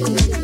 la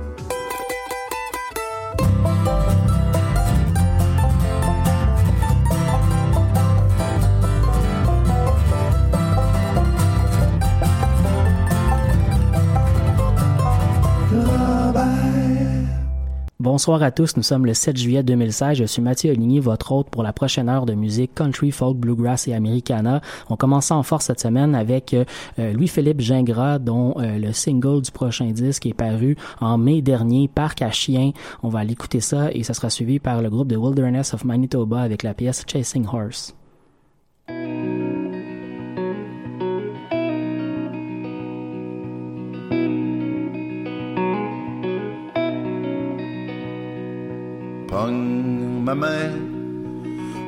Bonsoir à tous, nous sommes le 7 juillet 2016. Je suis Mathieu Oligny, votre hôte pour la prochaine heure de musique country, folk, bluegrass et americana. On commence en force cette semaine avec euh, Louis-Philippe Gingras, dont euh, le single du prochain disque est paru en mai dernier, Parc à chien. On va aller écouter ça et ça sera suivi par le groupe The Wilderness of Manitoba avec la pièce Chasing Horse.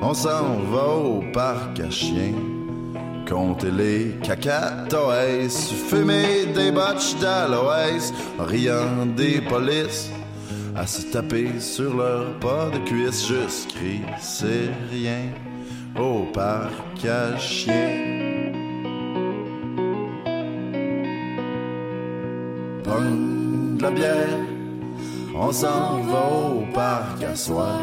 On s'en va au parc à chiens. Compter les cacatoès, fumer des botches d'aloès, riant des polices, à se taper sur leur pas de cuisse, juste crie, c'est rien, au parc à. Pogne de la bière, on s'en va au parc à soir.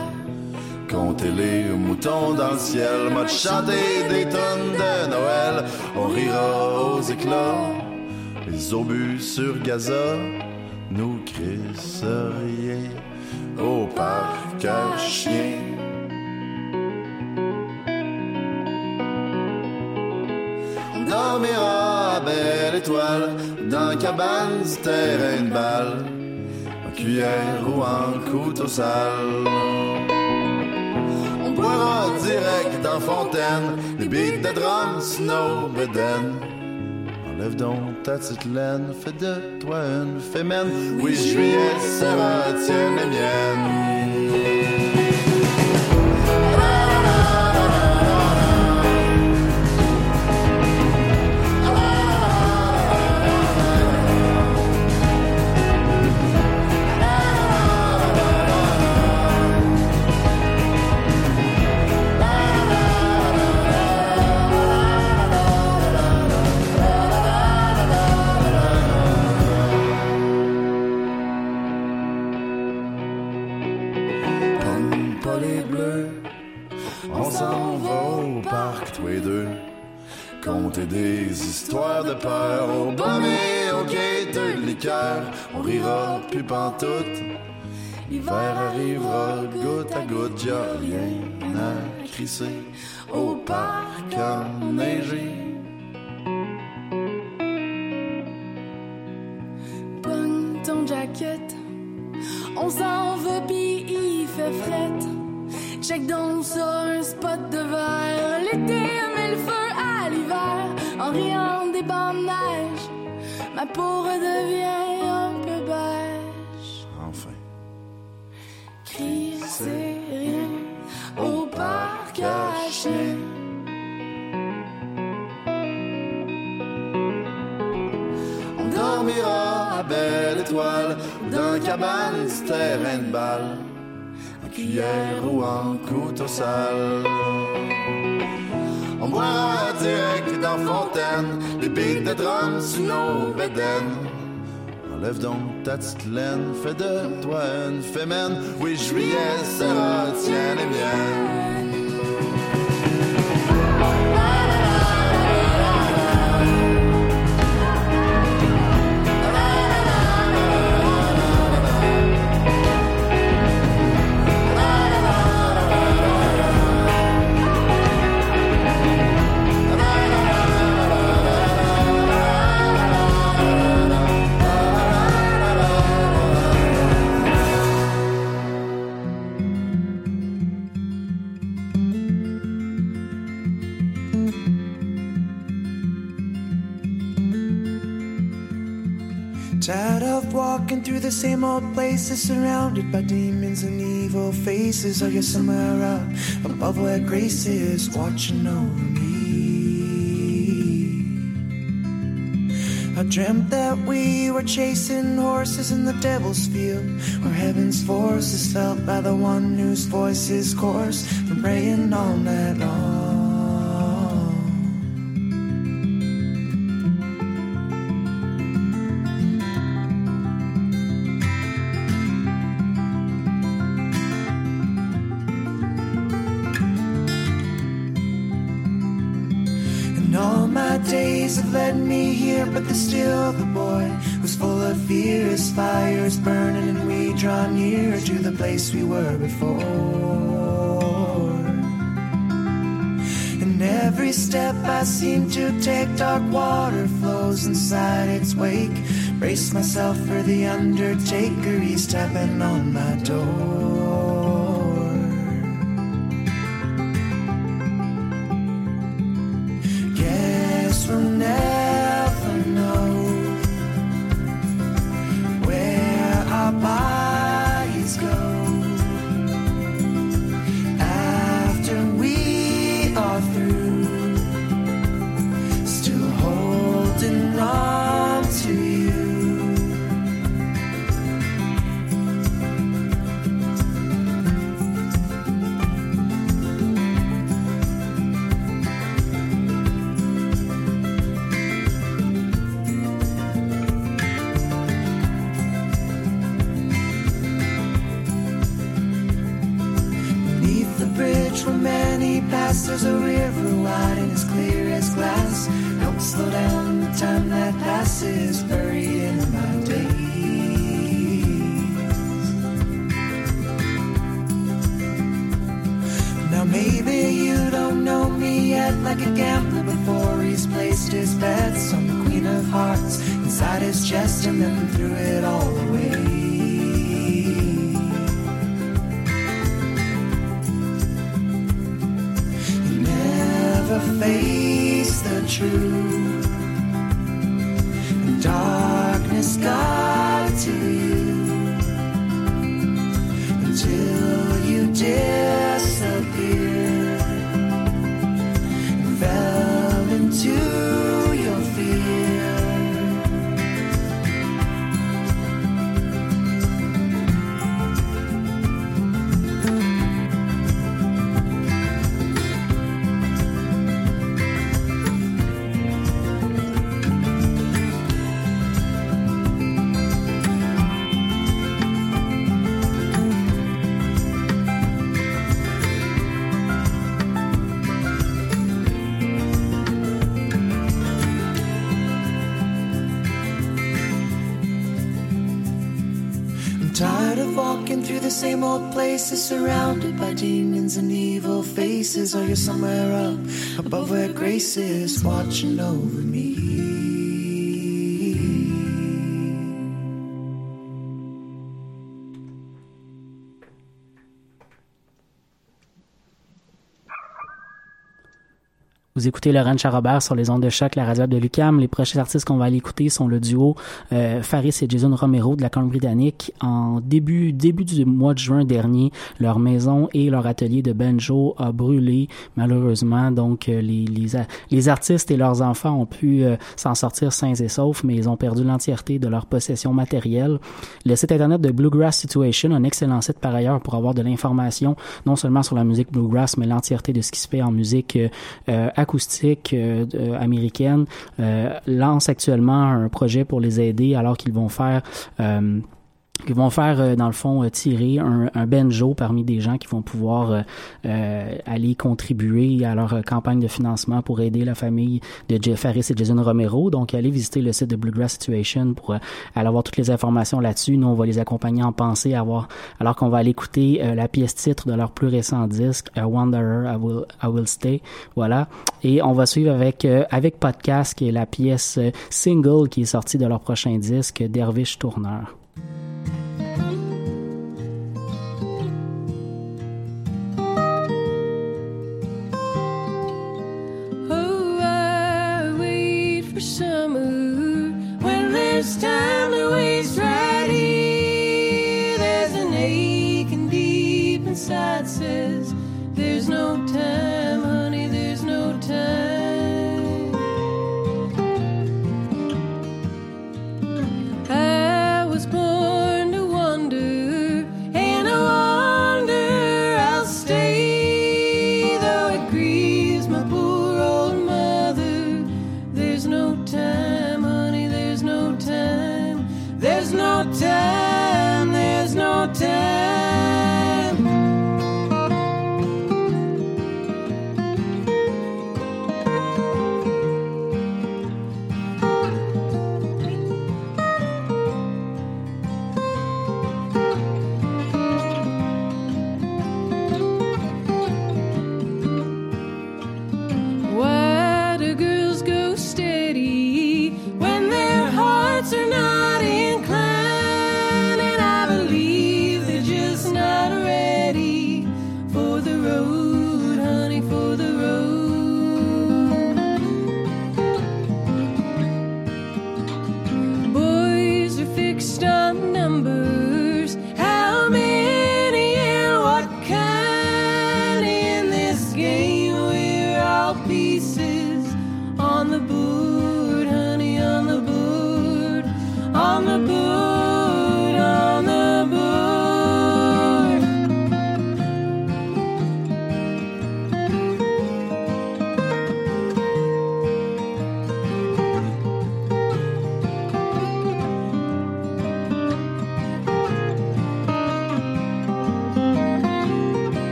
Compter les moutons dans le ciel, m'a chanter des tonnes de Noël. On rira aux éclats, les obus sur Gaza nous crissent rien au parc à chiens. On dormira à belle étoile dans cabane terrain de balle cuillère ou en couteau sale. On boira direct dans fontaine, les beats de drum, snow, beden. Enlève donc ta petite laine, fais de toi une fémène. Oui, juillet sera tienne et mienne. Des histoires de peur au bas et au quai de liqueur. On rira plus pantoute. L'hiver arrivera goutte à goutte, y'a rien à crisser au parc enneigé. Pogne ton jacket, on s'en va pis il fait fret. Check donc ça, un spot de verre. l'été, en riant des bancs de neige, ma peau redevient un peu beige. Enfin. C'est rien au parc chiens. On dormira à belle étoile dans cabane terrain de balle, en cuillère ou en couteau sale. On boira direct dans fontaine, des bites de drum sous nos bédaines. Enlève donc ta petite laine, fais de toi une fémène. Oui, juillet sera tienne et mienne. The same old places, surrounded by demons and evil faces. Are you somewhere up above where grace is watching over me? I dreamt that we were chasing horses in the devil's field, where heaven's force is felt by the one whose voice is coarse from praying all night long. Fire's burning, and we draw nearer to the place we were before. And every step I seem to take, dark water flows inside its wake. Brace myself for the undertaker, he's tapping on my door. Same old places, surrounded by demons and evil faces. Are you're somewhere up above where grace is watching over me? Vous écoutez Laurent Charrobert sur les ondes de choc, la radio de Lucam. Les prochains artistes qu'on va aller écouter sont le duo euh, Faris et Jason Romero de la Colombie-Britannique. En début début du mois de juin dernier, leur maison et leur atelier de banjo a brûlé malheureusement. Donc euh, les, les, les artistes et leurs enfants ont pu euh, s'en sortir sains et saufs, mais ils ont perdu l'entièreté de leur possession matérielle. Le site internet de Bluegrass Situation, un excellent site par ailleurs pour avoir de l'information non seulement sur la musique bluegrass, mais l'entièreté de ce qui se fait en musique euh, acoustique euh, américaine, euh, lance actuellement un projet pour les aider alors qu'ils vont faire ils vont faire, euh, dans le fond, euh, tirer un, un, benjo parmi des gens qui vont pouvoir euh, aller contribuer à leur campagne de financement pour aider la famille de Jeff Harris et Jason Romero. Donc, allez visiter le site de Bluegrass Situation pour aller avoir toutes les informations là-dessus. Nous, on va les accompagner en pensée, avoir, alors qu'on va aller écouter la pièce titre de leur plus récent disque, A Wanderer, I Will, I Will Stay. Voilà. Et on va suivre avec, avec Podcast, qui est la pièce single qui est sortie de leur prochain disque, Dervish Tourneur.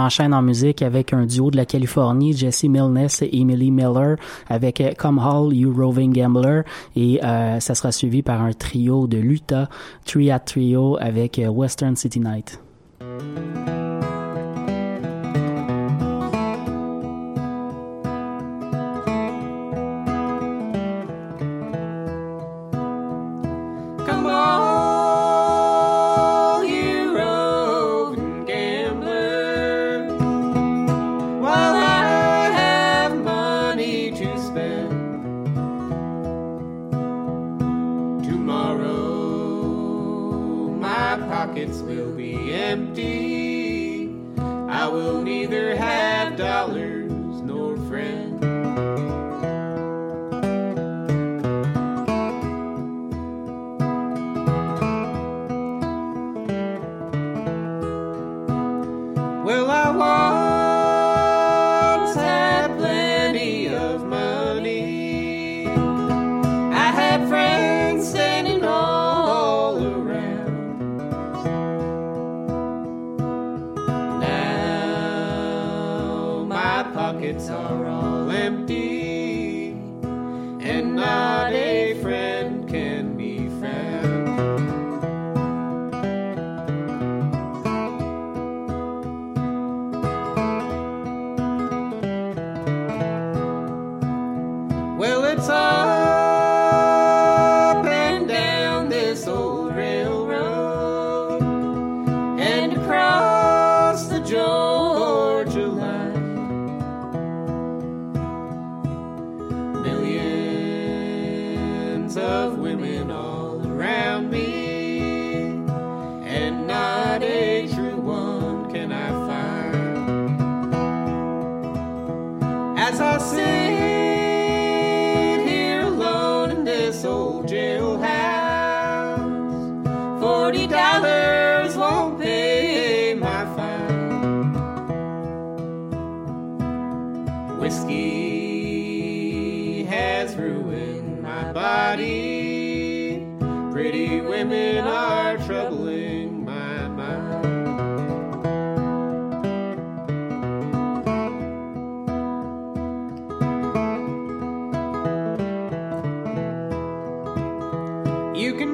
enchaîne en musique avec un duo de la Californie, Jesse Milnes et Emily Miller, avec Come Hall, You Roving Gambler, et euh, ça sera suivi par un trio de l'Utah, Tria Trio avec euh, Western City Night.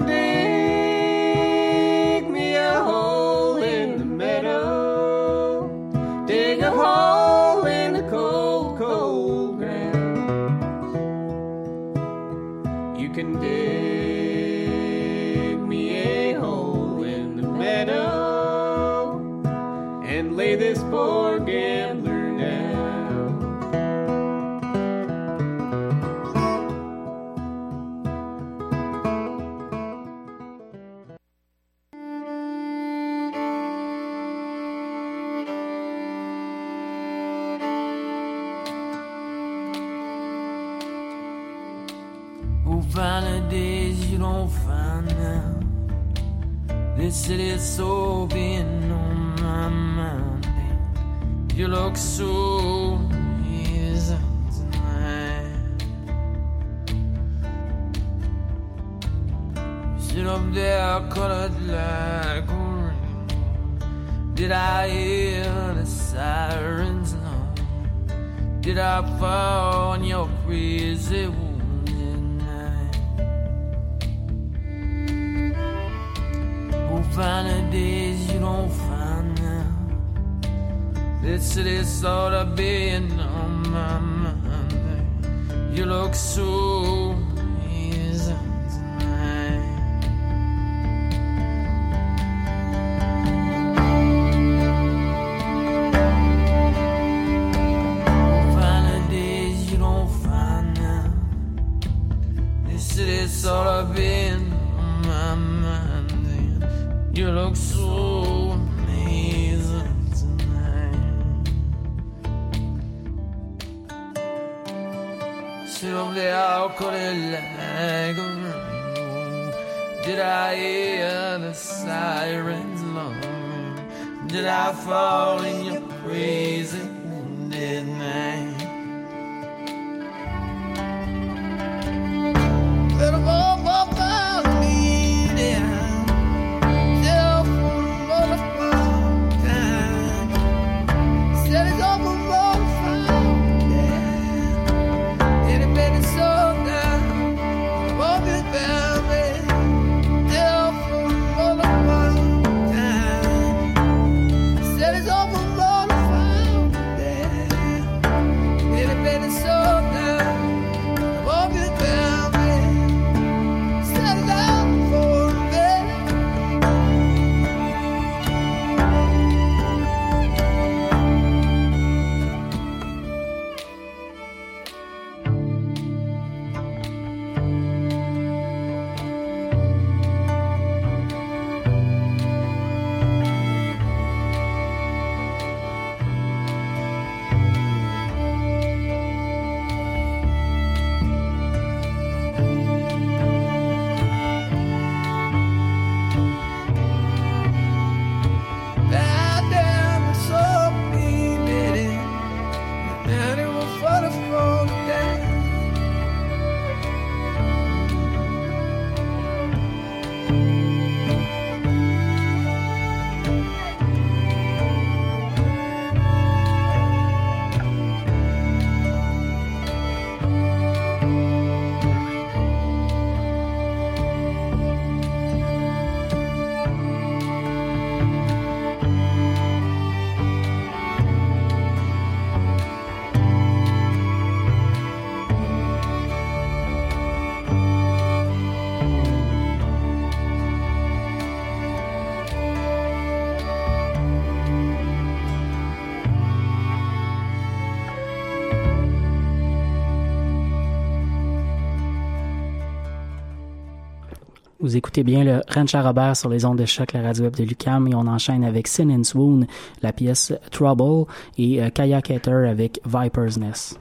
someday. Did I hear the sirens long Did I fall in your prison? did I Little boy. Écoutez bien le Rancha Robert sur les ondes de choc, la radio web de Lucam, et on enchaîne avec Sin and Swoon, la pièce Trouble, et euh, Kayak Hater avec Viper's Nest.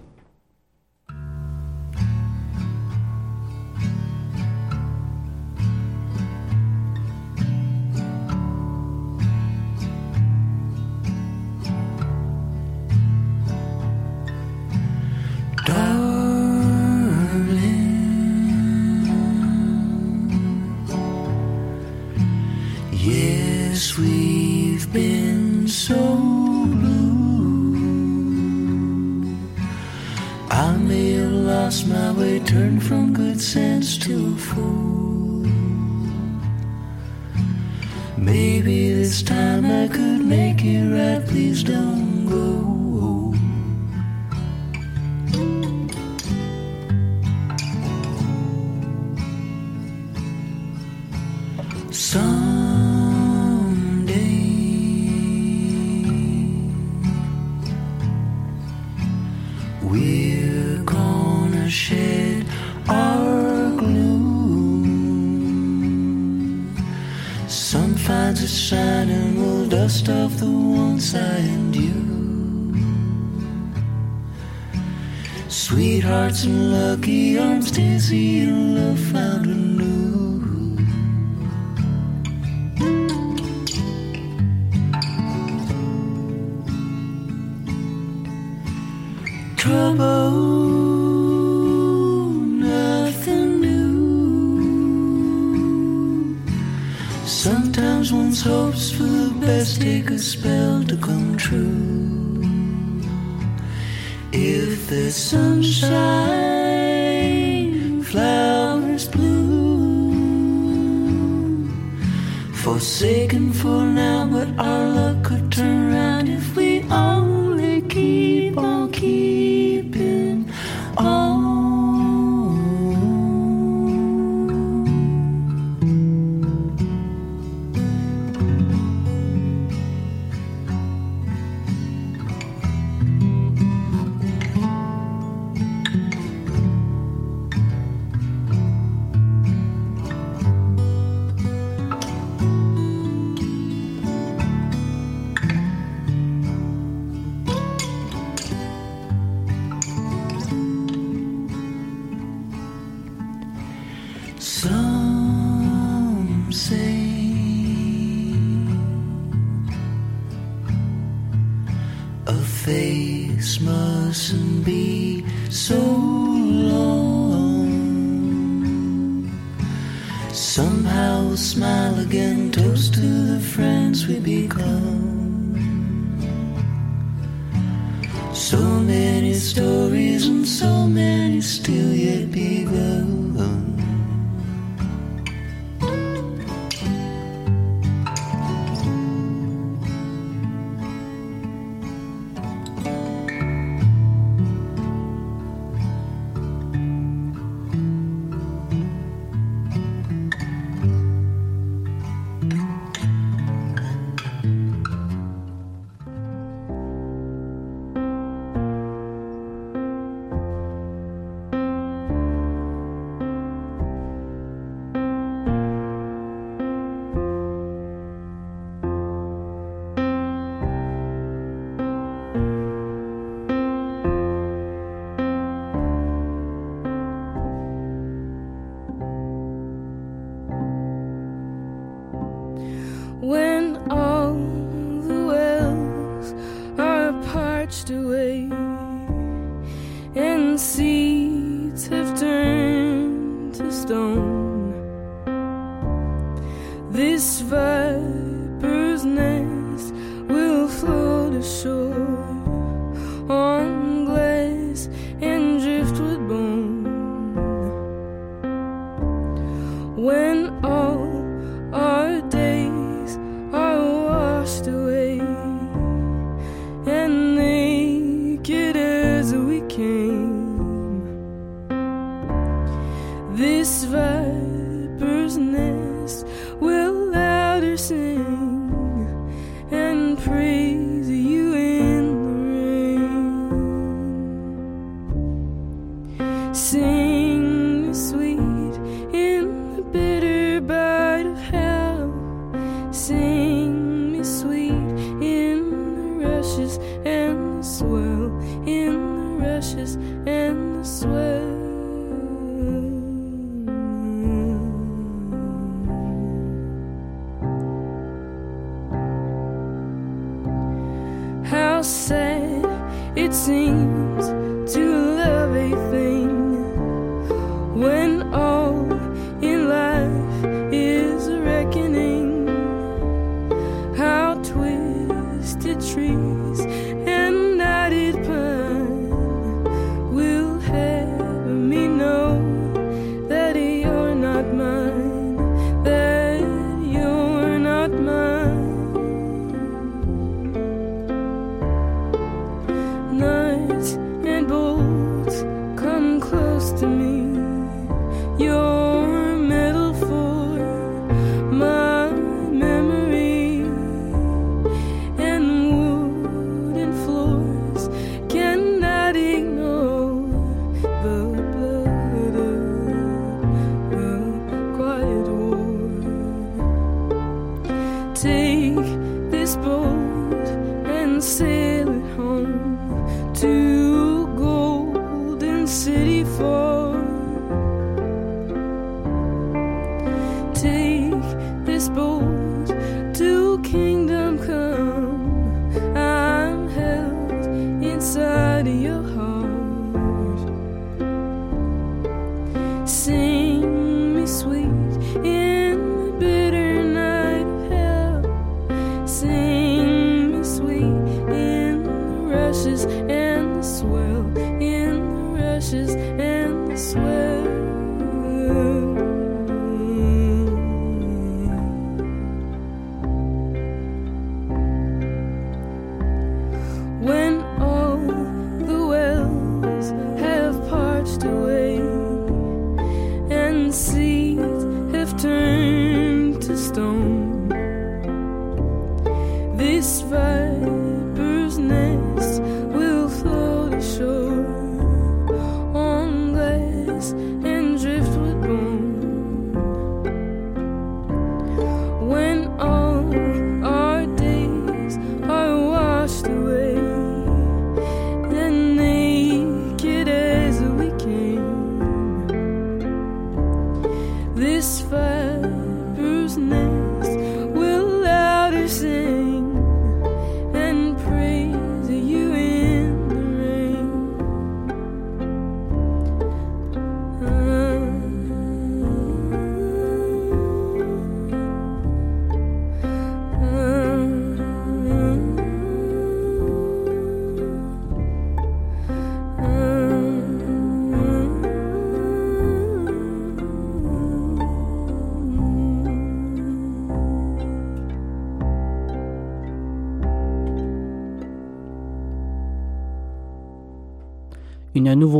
Sweethearts and lucky arms, dizzy in love, found a new. The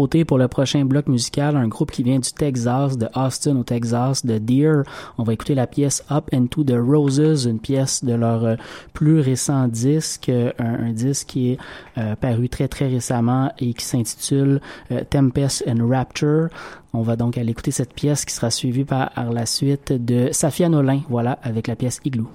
pour le prochain bloc musical, un groupe qui vient du Texas, de Austin au Texas, de Deer. On va écouter la pièce Up into the Roses, une pièce de leur euh, plus récent disque, euh, un, disque qui est euh, paru très très récemment et qui s'intitule Tempest and Rapture. On va donc aller écouter cette pièce qui sera suivie par la suite de Safia Nolin, voilà, avec la pièce Igloo.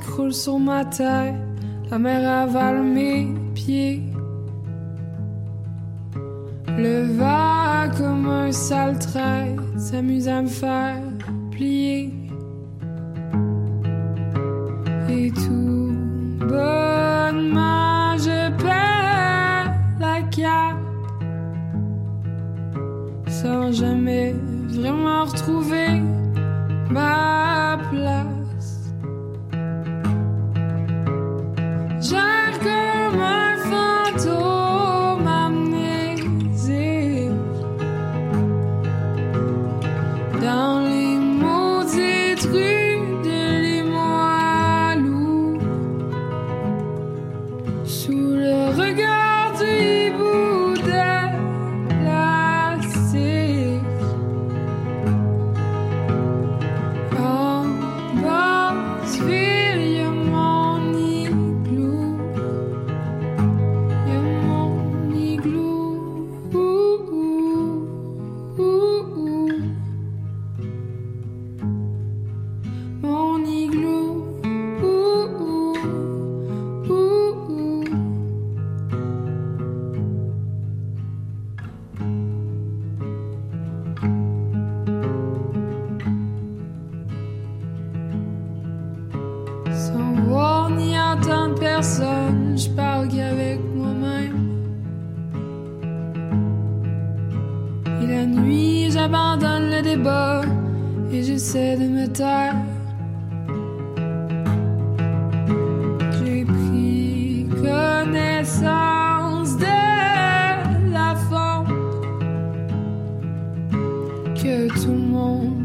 croule sur ma taille, la mer avale mes pieds. Le vent comme un sale trait s'amuse à me faire plier. Et tout bonnement, je perds la carte sans jamais vraiment retrouver ma place. que tout le monde.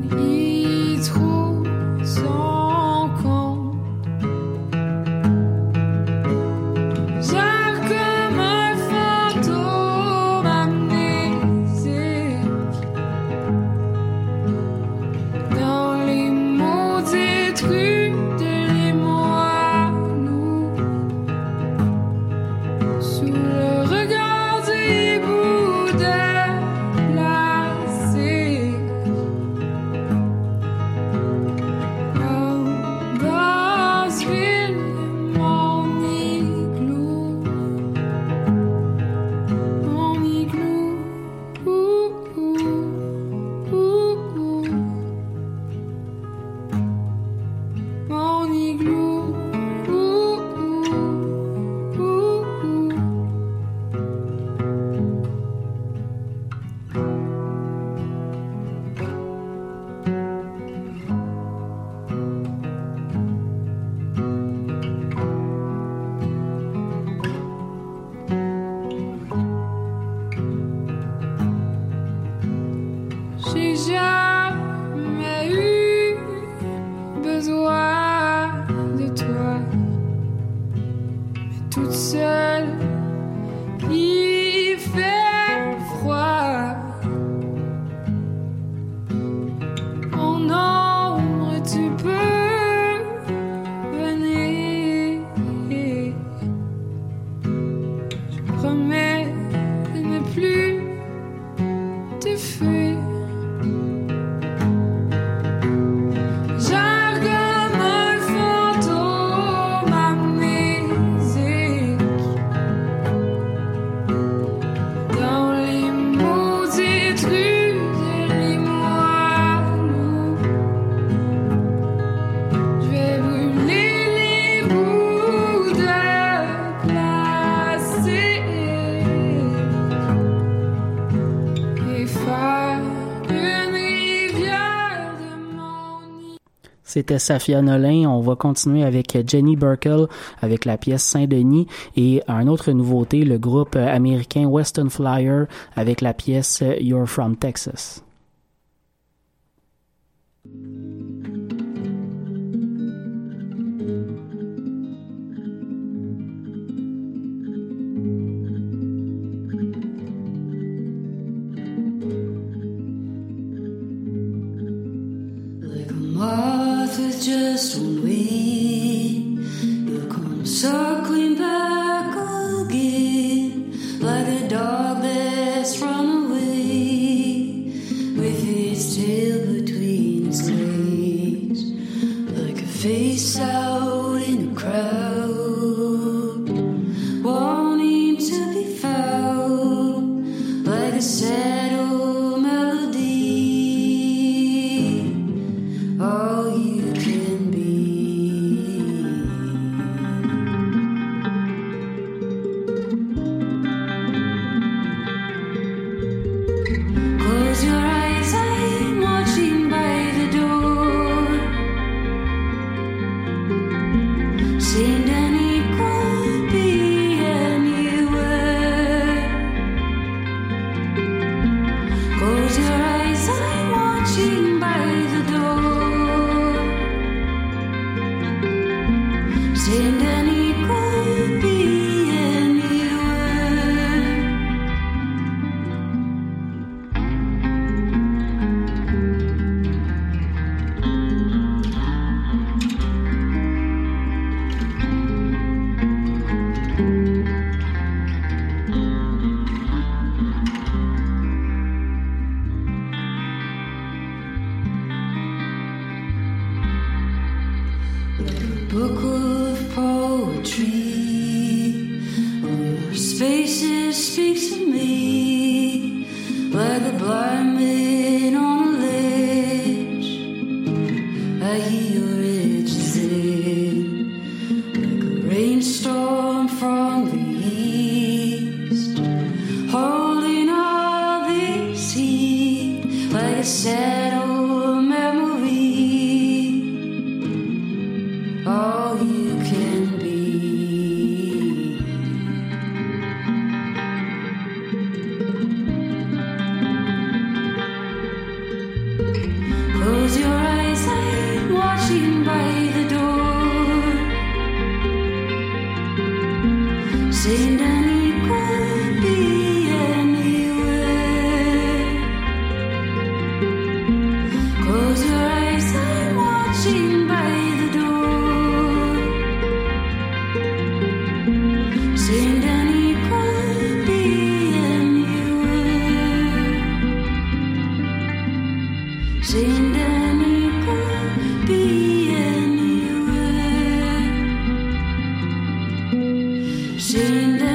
C'était Safia Nolin. On va continuer avec Jenny Burkle avec la pièce Saint-Denis et un autre nouveauté, le groupe américain Western Flyer avec la pièce You're from Texas. with just one way. You'll come so the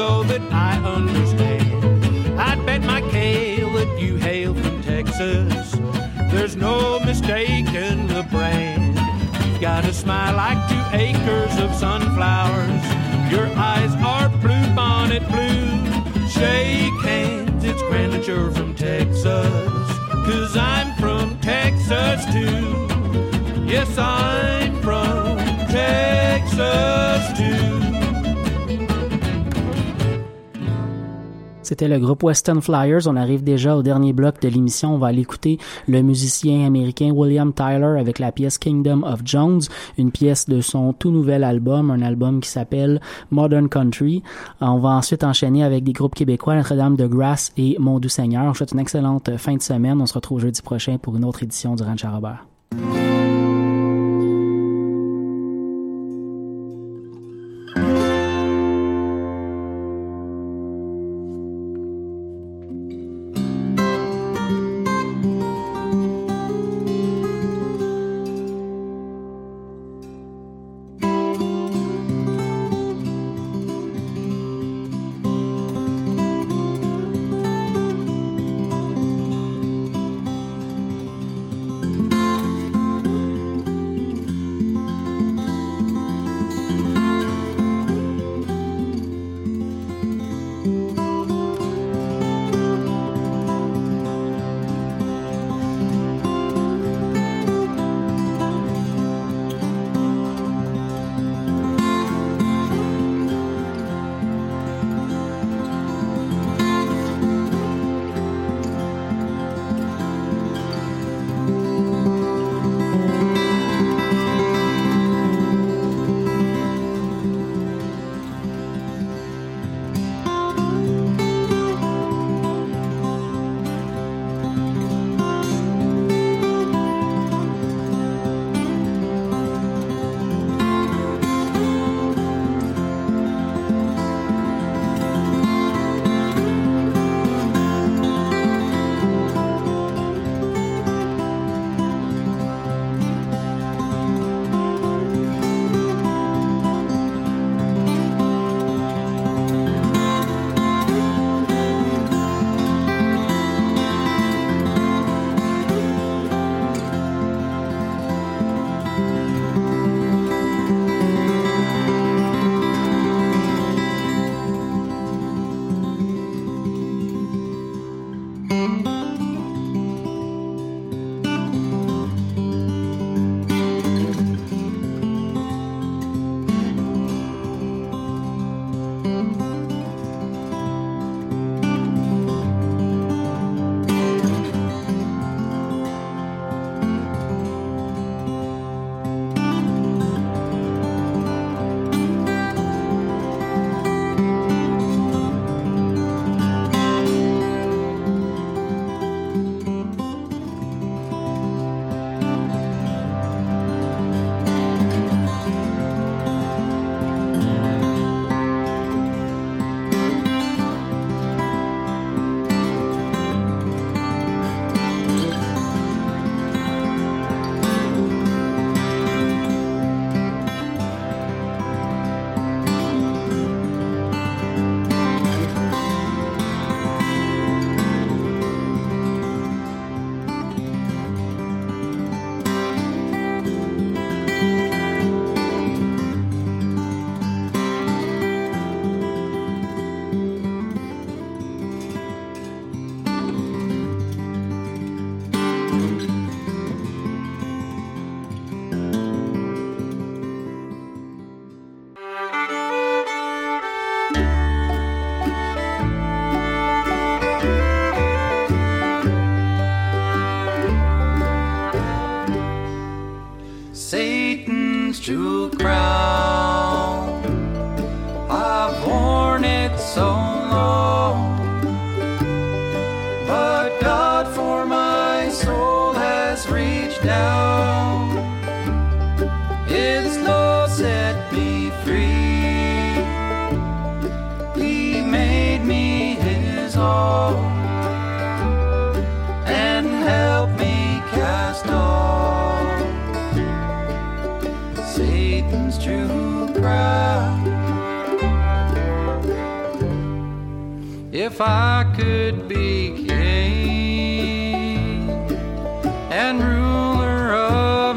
lingo that I understand. I'd bet my kale that you hail from Texas. There's no mistaking the brand. You've got a smile like two acres of sunflowers. Your eyes are blue bonnet blue. Shake hands, it's grand from Texas. Cause I'm from Texas too. Yes, I'm from Texas C'était le groupe Western Flyers. On arrive déjà au dernier bloc de l'émission. On va aller écouter le musicien américain William Tyler avec la pièce Kingdom of Jones, une pièce de son tout nouvel album, un album qui s'appelle Modern Country. On va ensuite enchaîner avec des groupes québécois, Notre-Dame de Grasse et Mon Doux Seigneur. Je vous souhaite une excellente fin de semaine. On se retrouve jeudi prochain pour une autre édition du Ranch à Robert.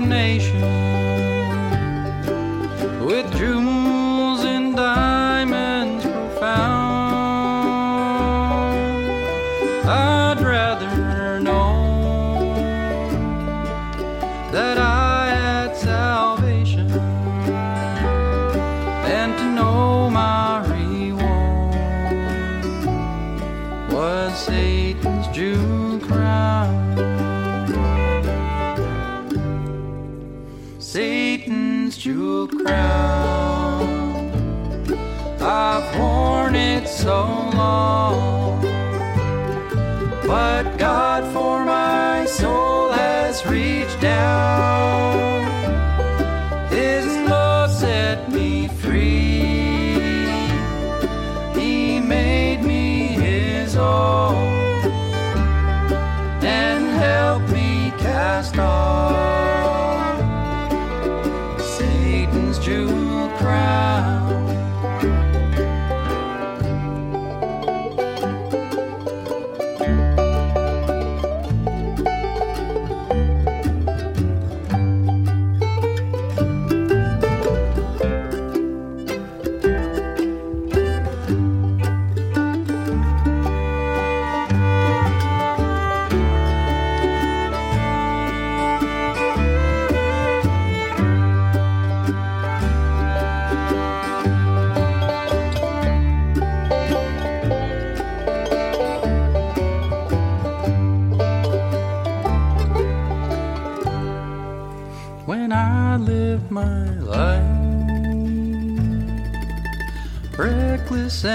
nation. Why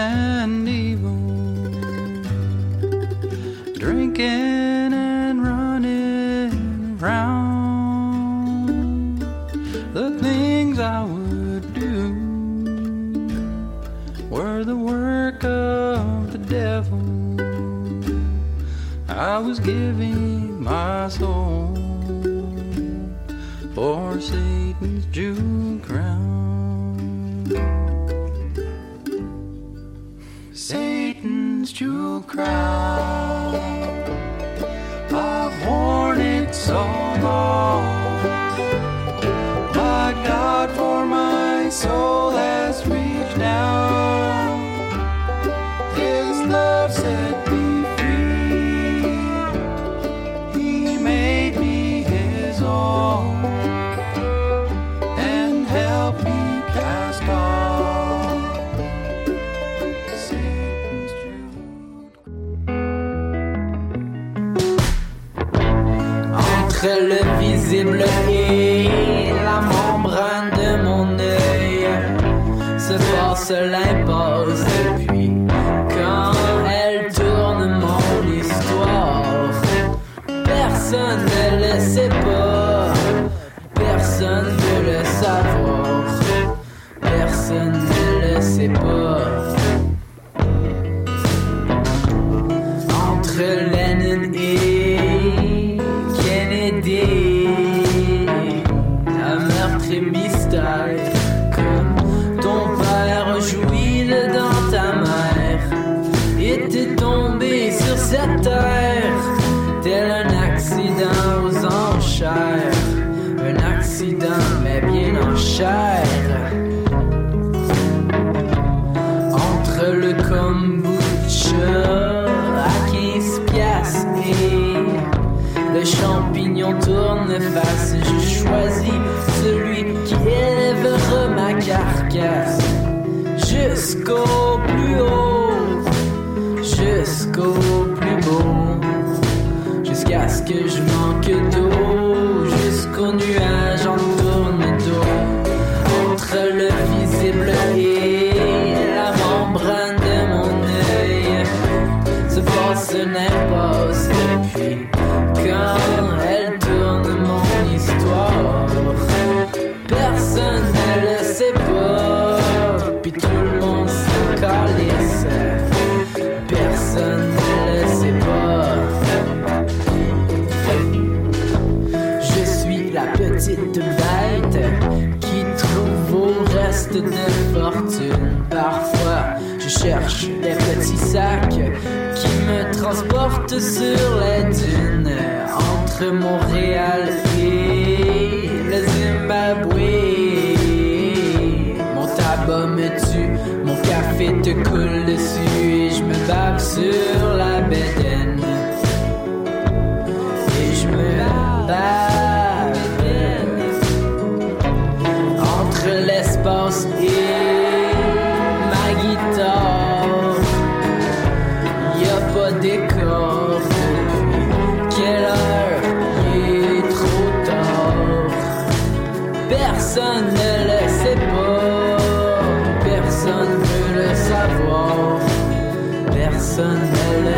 and evil, drinking and running round the things I would do were the work of the devil. I was giving my soul for Satan's jewel. crowd of hornets alone. But God for my soul. are like shine. Cherche des petits sacs qui me transportent sur les dunes entre Montréal et le Zimbabwe. Mon tabac me tue, mon café te coule dessus et je me bave sur sun, hello.